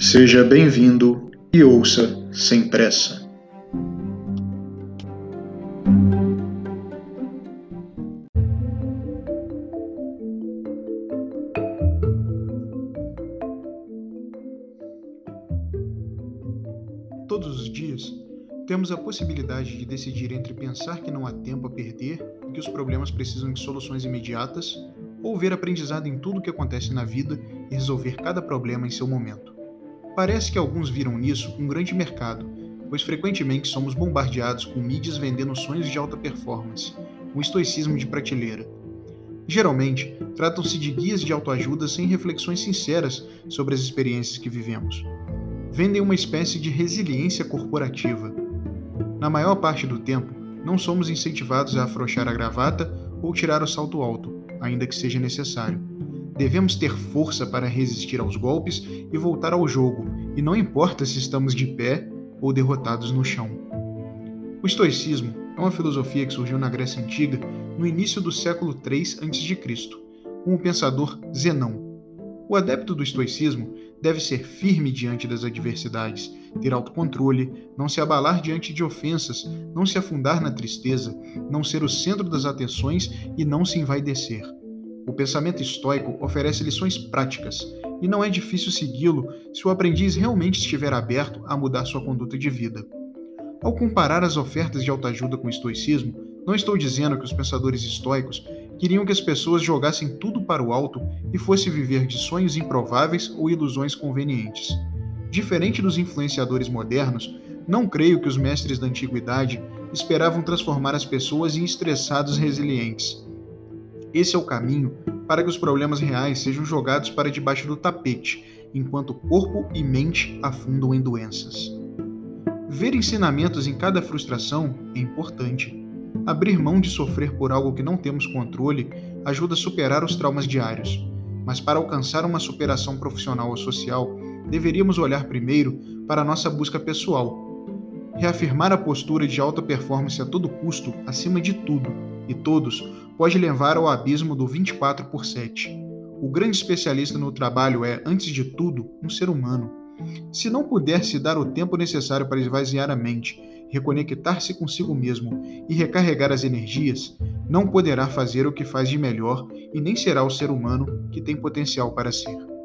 Seja bem-vindo e ouça sem pressa. Todos os dias, temos a possibilidade de decidir entre pensar que não há tempo a perder e que os problemas precisam de soluções imediatas, ou ver aprendizado em tudo o que acontece na vida e resolver cada problema em seu momento. Parece que alguns viram nisso um grande mercado, pois frequentemente somos bombardeados com mídias vendendo sonhos de alta performance, um estoicismo de prateleira. Geralmente, tratam-se de guias de autoajuda sem reflexões sinceras sobre as experiências que vivemos. Vendem uma espécie de resiliência corporativa. Na maior parte do tempo, não somos incentivados a afrouxar a gravata ou tirar o salto alto, ainda que seja necessário. Devemos ter força para resistir aos golpes e voltar ao jogo, e não importa se estamos de pé ou derrotados no chão. O estoicismo é uma filosofia que surgiu na Grécia Antiga no início do século III a.C., com o pensador Zenão. O adepto do estoicismo deve ser firme diante das adversidades, ter autocontrole, não se abalar diante de ofensas, não se afundar na tristeza, não ser o centro das atenções e não se envaidecer. O pensamento estoico oferece lições práticas, e não é difícil segui-lo se o aprendiz realmente estiver aberto a mudar sua conduta de vida. Ao comparar as ofertas de autoajuda com o estoicismo, não estou dizendo que os pensadores estoicos queriam que as pessoas jogassem tudo para o alto e fosse viver de sonhos improváveis ou ilusões convenientes. Diferente dos influenciadores modernos, não creio que os mestres da antiguidade esperavam transformar as pessoas em estressados resilientes. Esse é o caminho para que os problemas reais sejam jogados para debaixo do tapete, enquanto corpo e mente afundam em doenças. Ver ensinamentos em cada frustração é importante. Abrir mão de sofrer por algo que não temos controle ajuda a superar os traumas diários. Mas para alcançar uma superação profissional ou social, deveríamos olhar primeiro para a nossa busca pessoal. Reafirmar a postura de alta performance a todo custo, acima de tudo e todos, pode levar ao abismo do 24 por 7. O grande especialista no trabalho é, antes de tudo, um ser humano. Se não puder se dar o tempo necessário para esvaziar a mente, reconectar-se consigo mesmo e recarregar as energias, não poderá fazer o que faz de melhor e nem será o ser humano que tem potencial para ser.